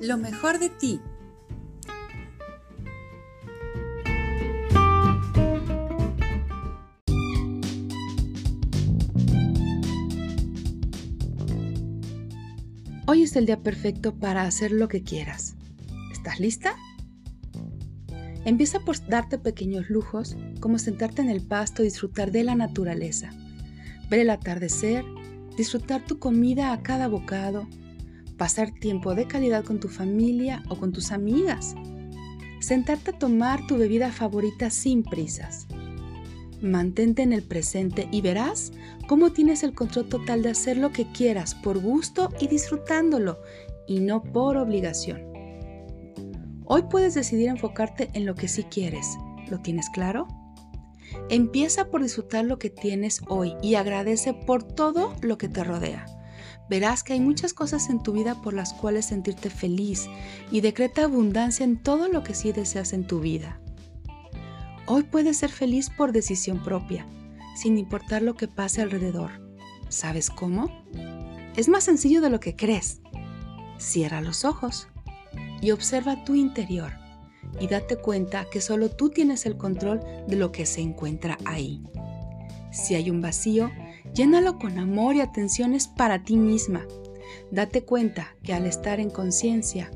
lo mejor de ti. Hoy es el día perfecto para hacer lo que quieras. ¿Estás lista? Empieza por darte pequeños lujos, como sentarte en el pasto y disfrutar de la naturaleza, ver el atardecer, disfrutar tu comida a cada bocado, pasar tiempo de calidad con tu familia o con tus amigas, sentarte a tomar tu bebida favorita sin prisas. Mantente en el presente y verás cómo tienes el control total de hacer lo que quieras por gusto y disfrutándolo y no por obligación. Hoy puedes decidir enfocarte en lo que sí quieres. ¿Lo tienes claro? Empieza por disfrutar lo que tienes hoy y agradece por todo lo que te rodea. Verás que hay muchas cosas en tu vida por las cuales sentirte feliz y decreta abundancia en todo lo que sí deseas en tu vida. Hoy puedes ser feliz por decisión propia, sin importar lo que pase alrededor. ¿Sabes cómo? Es más sencillo de lo que crees. Cierra los ojos y observa tu interior y date cuenta que solo tú tienes el control de lo que se encuentra ahí. Si hay un vacío, llénalo con amor y atenciones para ti misma. Date cuenta que al estar en conciencia,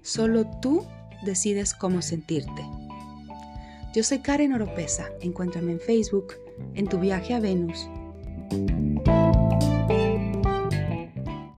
solo tú decides cómo sentirte. Yo soy Karen Oropesa. Encuéntrame en Facebook, en tu viaje a Venus.